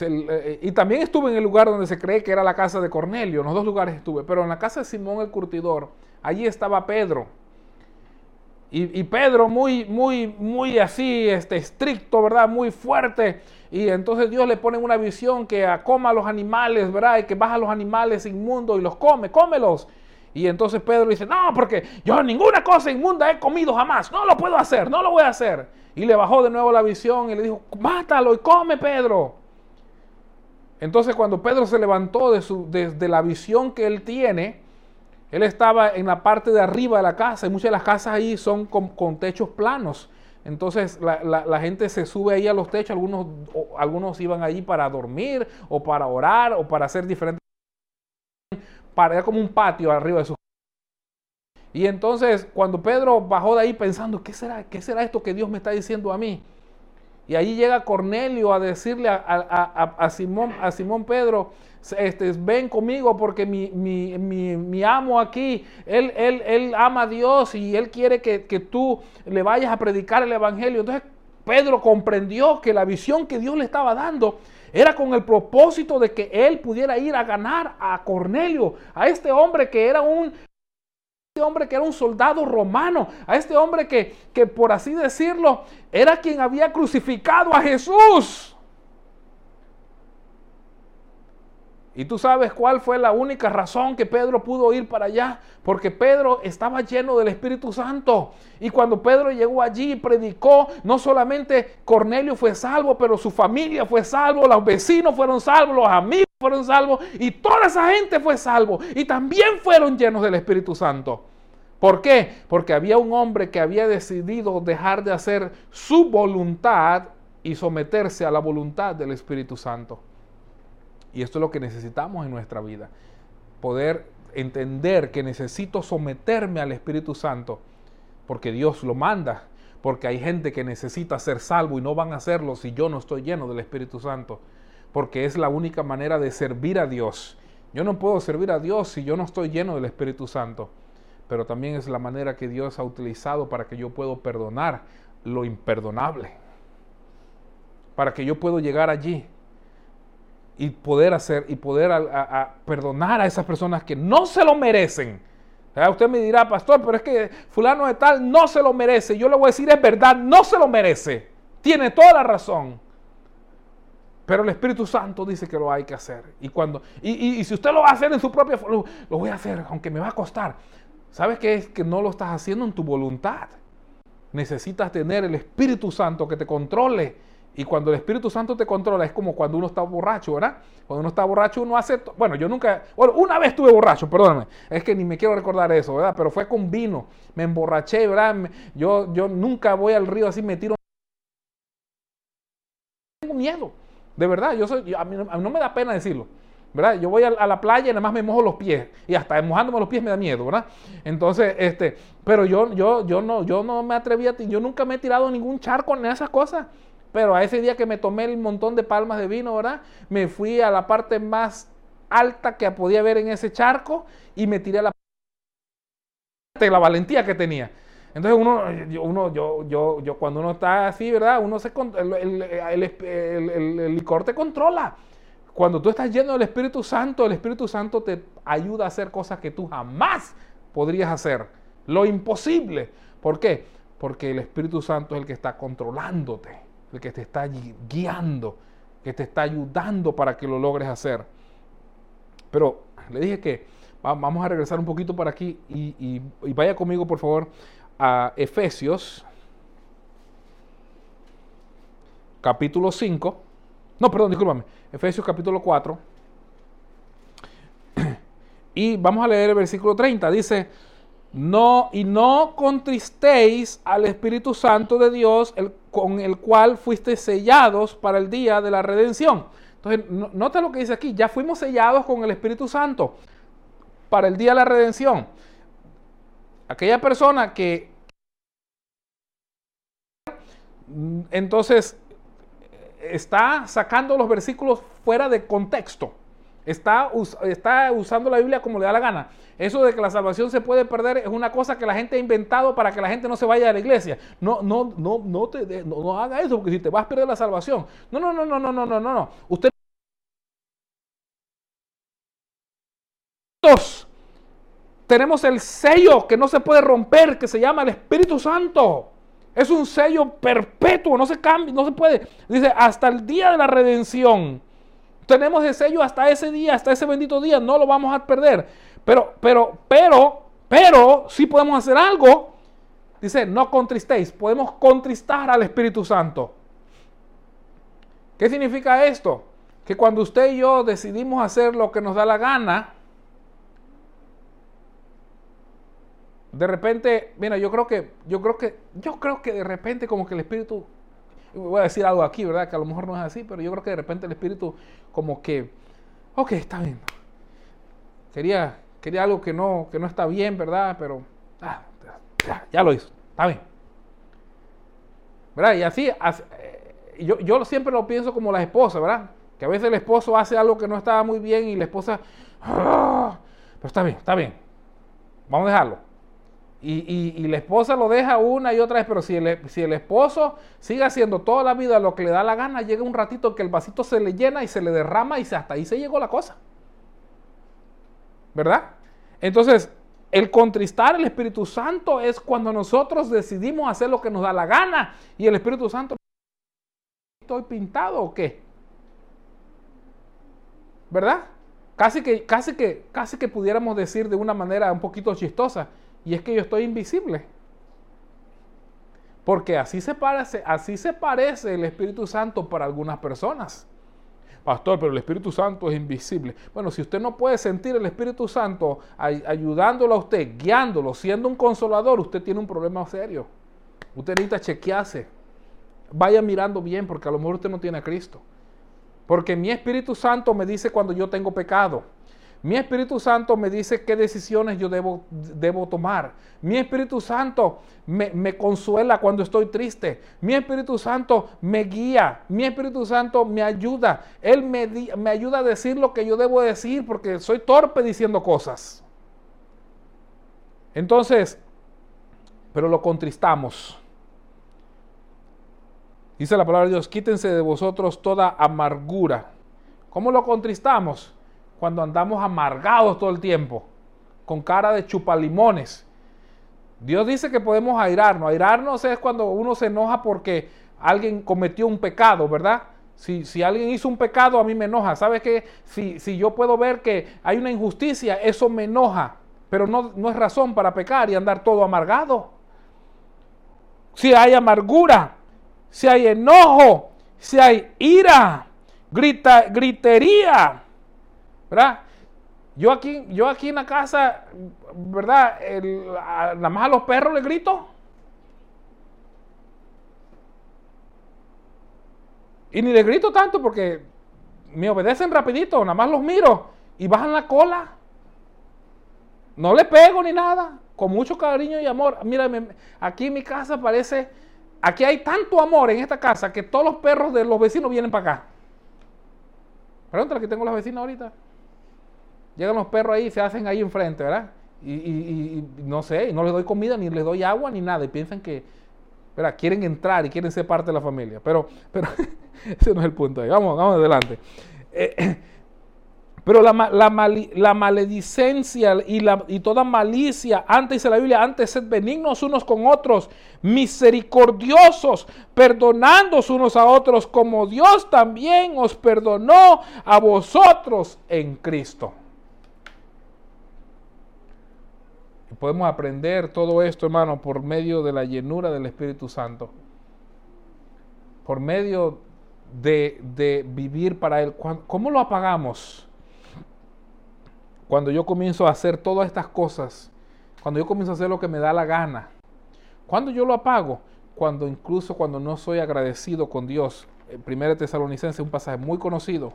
Eh, y también estuve en el lugar donde se cree que era la casa de Cornelio, en los dos lugares estuve, pero en la casa de Simón el Curtidor, allí estaba Pedro. Y, Pedro muy, muy, muy así, este, estricto, ¿verdad? Muy fuerte. Y entonces Dios le pone una visión que coma a los animales, ¿verdad? Y que baja a los animales inmundos y los come, cómelos. Y entonces Pedro dice, no, porque yo ninguna cosa inmunda he comido jamás, no lo puedo hacer, no lo voy a hacer. Y le bajó de nuevo la visión y le dijo, mátalo y come Pedro. Entonces cuando Pedro se levantó de, su, la visión que él tiene, él estaba en la parte de arriba de la casa y muchas de las casas ahí son con, techos planos. Entonces la, gente se sube ahí a los techos, algunos, algunos iban allí para dormir o para orar o para hacer diferentes para como un patio arriba de su y entonces cuando Pedro bajó de ahí pensando, ¿qué será, qué será esto que Dios me está diciendo a mí? Y allí llega Cornelio a decirle a, Simón, a Simón Pedro, este, ven conmigo porque mi, amo aquí, él, él, él, ama a Dios y él quiere que, que tú le vayas a predicar el Evangelio. Entonces Pedro comprendió que la visión que Dios le estaba dando era con el propósito de que él pudiera ir a ganar a Cornelio, a este hombre que era un este hombre que era un soldado romano, a este hombre que, que por así decirlo, era quien había crucificado a Jesús. Y tú sabes cuál fue la única razón que Pedro pudo ir para allá. Porque Pedro estaba lleno del Espíritu Santo. Y cuando Pedro llegó allí y predicó, no solamente Cornelio fue salvo, pero su familia fue salvo, los vecinos fueron salvos, los amigos fueron salvos y toda esa gente fue salvo. Y también fueron llenos del Espíritu Santo. ¿Por qué? Porque había un hombre que había decidido dejar de hacer su voluntad y someterse a la voluntad del Espíritu Santo. Y esto es lo que necesitamos en nuestra vida. Poder entender que necesito someterme al Espíritu Santo porque Dios lo manda, porque hay gente que necesita ser salvo y no van a hacerlo si yo no estoy lleno del Espíritu Santo, porque es la única manera de servir a Dios. Yo no puedo servir a Dios si yo no estoy lleno del Espíritu Santo, pero también es la manera que Dios ha utilizado para que yo pueda perdonar lo imperdonable, para que yo pueda llegar allí y poder hacer y poder perdonar a esas personas que no se lo merecen. Usted me dirá, pastor, pero es que fulano de tal no se lo merece. Yo le voy a decir, es verdad, no se lo merece. Tiene toda la razón. Pero el Espíritu Santo dice que lo hay que hacer. Y, cuando, y, si usted lo va a hacer en su propia lo, lo voy a hacer, aunque me va a costar. ¿Sabes qué es que no lo estás haciendo en tu voluntad? Necesitas tener el Espíritu Santo que te controle y cuando el Espíritu Santo te controla, es como cuando uno está borracho, ¿verdad? Cuando uno está borracho, uno hace. Bueno, yo nunca. Bueno, una vez estuve borracho, perdóname. Es que ni me quiero recordar eso, ¿verdad? Pero fue con vino. Me emborraché, ¿verdad? Yo, yo nunca voy al río así, me tiro. Tengo miedo. De verdad, yo soy. a, mí, no me da pena decirlo. ¿verdad? Yo voy a, la playa y nada más me mojo los pies y hasta mojándome los pies me da miedo, ¿verdad? Entonces, este, pero yo, yo, yo no, yo no me atreví a, yo nunca me he tirado ningún charco en esas cosas. Pero a ese día que me tomé el montón de palmas de vino, ¿verdad? Me fui a la parte más alta que podía ver en ese charco y me tiré a la de la valentía que tenía. Entonces uno, uno yo, yo, yo cuando uno está así, ¿verdad? Uno se el, el, licor te controla. Cuando tú estás lleno del Espíritu Santo, el Espíritu Santo te ayuda a hacer cosas que tú jamás podrías hacer. Lo imposible. ¿Por qué? Porque el Espíritu Santo es el que está controlándote el que te está guiando, que te está ayudando para que lo logres hacer. Pero le dije que vamos a regresar un poquito para aquí y, vaya conmigo por favor a Efesios capítulo 5. No, perdón, discúlpame. Efesios capítulo 4. *clears throat* Y vamos a leer el versículo 30. Dice, no, y no contristéis al Espíritu Santo de Dios, con el cual fuiste sellados para el día de la redención. Entonces, nota lo que dice aquí, ya fuimos sellados con el Espíritu Santo para el día de la redención. Aquella persona que entonces está sacando los versículos fuera de contexto. Está, está usando la Biblia como le da la gana. Eso de que la salvación se puede perder es una cosa que la gente ha inventado para que la gente no se vaya a la iglesia. No, no, no, no, te, no, haga eso, porque si te vas a perder la salvación. No, no, no, no, no, no, no, no. Usted tenemos el sello que no se puede romper, que se llama el Espíritu Santo. Es un sello perpetuo, no se cambia, no se puede. Dice, hasta el día de la redención tenemos ese sello hasta ese día, hasta ese bendito día, no lo vamos a perder. Pero, pero, pero, pero, sí podemos hacer algo. Dice, no contristéis, podemos contristar al Espíritu Santo. ¿Qué significa esto? Que cuando usted y yo decidimos hacer lo que nos da la gana, de repente, mira, yo creo que, yo creo que, yo creo que de repente como que el Espíritu voy a decir algo aquí, ¿verdad? Que a lo mejor no es así, pero yo creo que de repente el Espíritu como que, ok, está bien. Quería, quería algo que no, que no está bien, ¿verdad? Pero ah, ya, lo hizo, está bien. ¿Verdad? Y así, eh, yo, yo siempre lo pienso como las esposas, ¿verdad? Que a veces el esposo hace algo que no estaba muy bien y la esposa, ah, pero está bien, está bien. Vamos a dejarlo. Y, la esposa lo deja una y otra vez, pero si el, si el esposo sigue haciendo toda la vida lo que le da la gana, llega un ratito que el vasito se le llena y se le derrama y hasta ahí se llegó la cosa. ¿Verdad? Entonces, el contristar el Espíritu Santo es cuando nosotros decidimos hacer lo que nos da la gana y el Espíritu Santo, ¿estoy pintado o qué? ¿Verdad? casi que, casi que, casi que pudiéramos decir de una manera un poquito chistosa, y es que yo estoy invisible. Porque así se parece, así se parece el Espíritu Santo para algunas personas. Pastor, pero el Espíritu Santo es invisible. Bueno, si usted no puede sentir el Espíritu Santo ayudándolo a usted, guiándolo, siendo un consolador, usted tiene un problema serio. Usted necesita chequearse. Vaya mirando bien, porque a lo mejor usted no tiene a Cristo. Porque mi Espíritu Santo me dice cuando yo tengo pecado. Mi Espíritu Santo me dice qué decisiones yo debo, debo tomar. Mi Espíritu Santo me, consuela cuando estoy triste. Mi Espíritu Santo me guía. Mi Espíritu Santo me ayuda. Él me, me ayuda a decir lo que yo debo decir porque soy torpe diciendo cosas. Entonces, pero lo contristamos. Dice la palabra de Dios, quítense de vosotros toda amargura. ¿Cómo lo contristamos? Cuando andamos amargados todo el tiempo, con cara de chupalimones. Dios dice que podemos airarnos. Airarnos es cuando uno se enoja porque alguien cometió un pecado, ¿verdad? Si, si alguien hizo un pecado, a mí me enoja. ¿Sabes qué? Si, si yo puedo ver que hay una injusticia, eso me enoja. Pero no, no es razón para pecar y andar todo amargado. Si hay amargura, si hay enojo, si hay ira, grita, gritería, ¿verdad? Yo aquí, yo aquí en la casa, ¿verdad? nada más a los perros les grito. Y ni les grito tanto porque me obedecen rapidito, nada más los miro y bajan la cola. No le pego ni nada, con mucho cariño y amor. Mira, aquí en mi casa parece, aquí hay tanto amor en esta casa que todos los perros de los vecinos vienen para acá. Pregúntale que tengo las vecinas ahorita. Llegan los perros ahí y se hacen ahí enfrente, ¿verdad? Y, no sé, no les doy comida, ni les doy agua, ni nada. Y piensan que. Quieren entrar y quieren ser parte de la familia. Pero, pero *laughs* ese no es el punto ahí. Vamos, vamos adelante. Eh, *clears throat* pero la, la, maledicencia y, la, toda malicia, antes dice la Biblia, antes sed benignos unos con otros, misericordiosos, perdonándoos unos a otros, como Dios también os perdonó a vosotros en Cristo. Podemos aprender todo esto, hermano, por medio de la llenura del Espíritu Santo. Por medio de, vivir para Él. ¿Cómo lo apagamos? Cuando yo comienzo a hacer todas estas cosas, cuando yo comienzo a hacer lo que me da la gana. ¿Cuándo yo lo apago? Cuando incluso cuando no soy agradecido con Dios. El 1 Tesalonicense, un pasaje muy conocido.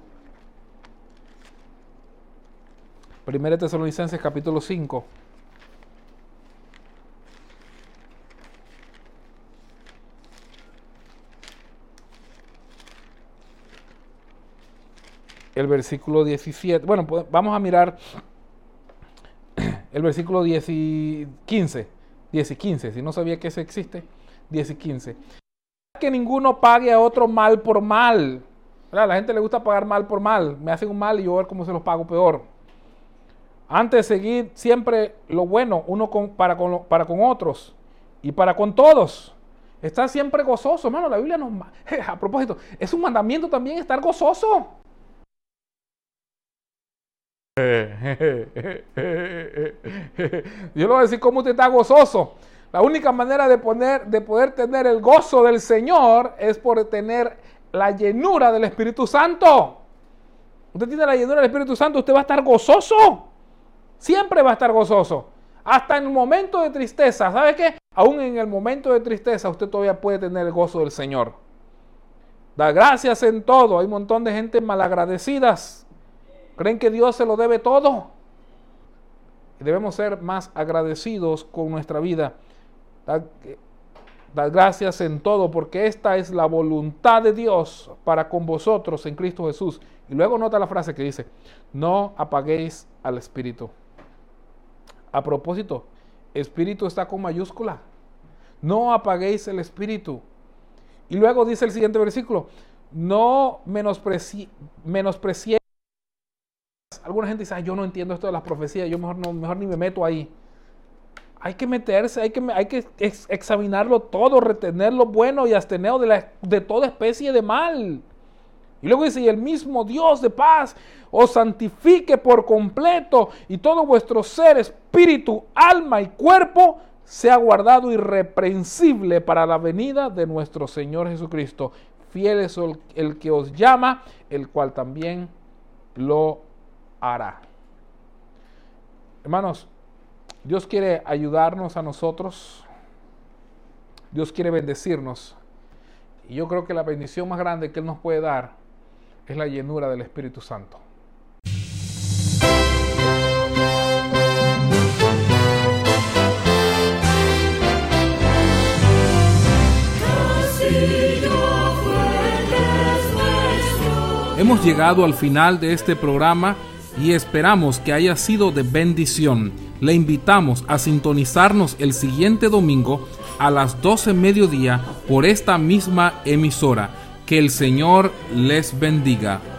1 Tesalonicenses capítulo 5. El versículo 17. Bueno, pues vamos a mirar el versículo 10 y 15. 10 y 15, si no sabía que eso existe. 10 y 15. Que ninguno pague a otro mal por mal. A la gente le gusta pagar mal por mal. Me hacen un mal y yo ver cómo se los pago peor. Antes de seguir siempre lo bueno, uno para, con, para con otros y para con todos. Está siempre gozoso, hermano. La Biblia nos... *laughs* A propósito, es un mandamiento también estar gozoso. *laughs* Yo le voy a decir cómo usted está gozoso. La única manera de, poner, de poder tener el gozo del Señor es por tener la llenura del Espíritu Santo. Usted tiene la llenura del Espíritu Santo, usted va a estar gozoso. Siempre va a estar gozoso. Hasta en el momento de tristeza. ¿Sabe qué? Aún en el momento de tristeza usted todavía puede tener el gozo del Señor. Da gracias en todo. Hay un montón de gente malagradecidas ¿Creen que Dios se lo debe todo? Debemos ser más agradecidos con nuestra vida. Dar, gracias en todo porque esta es la voluntad de Dios para con vosotros en Cristo Jesús. Y luego nota la frase que dice, no apaguéis al Espíritu. A propósito, Espíritu está con mayúscula. No apaguéis el Espíritu. Y luego dice el siguiente versículo, no menospreciéis alguna gente dice, yo no entiendo esto de las profecías, yo mejor, no, mejor ni me meto ahí. Hay que meterse, hay que, hay que examinarlo todo, retener lo bueno y abstener de, de toda especie de mal. Y luego dice, y el mismo Dios de paz os santifique por completo y todo vuestro ser, espíritu, alma y cuerpo sea guardado irreprensible para la venida de nuestro Señor Jesucristo. Fiel es el que os llama, el cual también lo Hermanos, Dios quiere ayudarnos a nosotros. Dios quiere bendecirnos. Y yo creo que la bendición más grande que Él nos puede dar es la llenura del Espíritu Santo. Hemos llegado al final de este programa y esperamos que haya sido de bendición. Le invitamos a sintonizarnos el siguiente domingo a las 12 mediodía por esta misma emisora. Que el Señor les bendiga.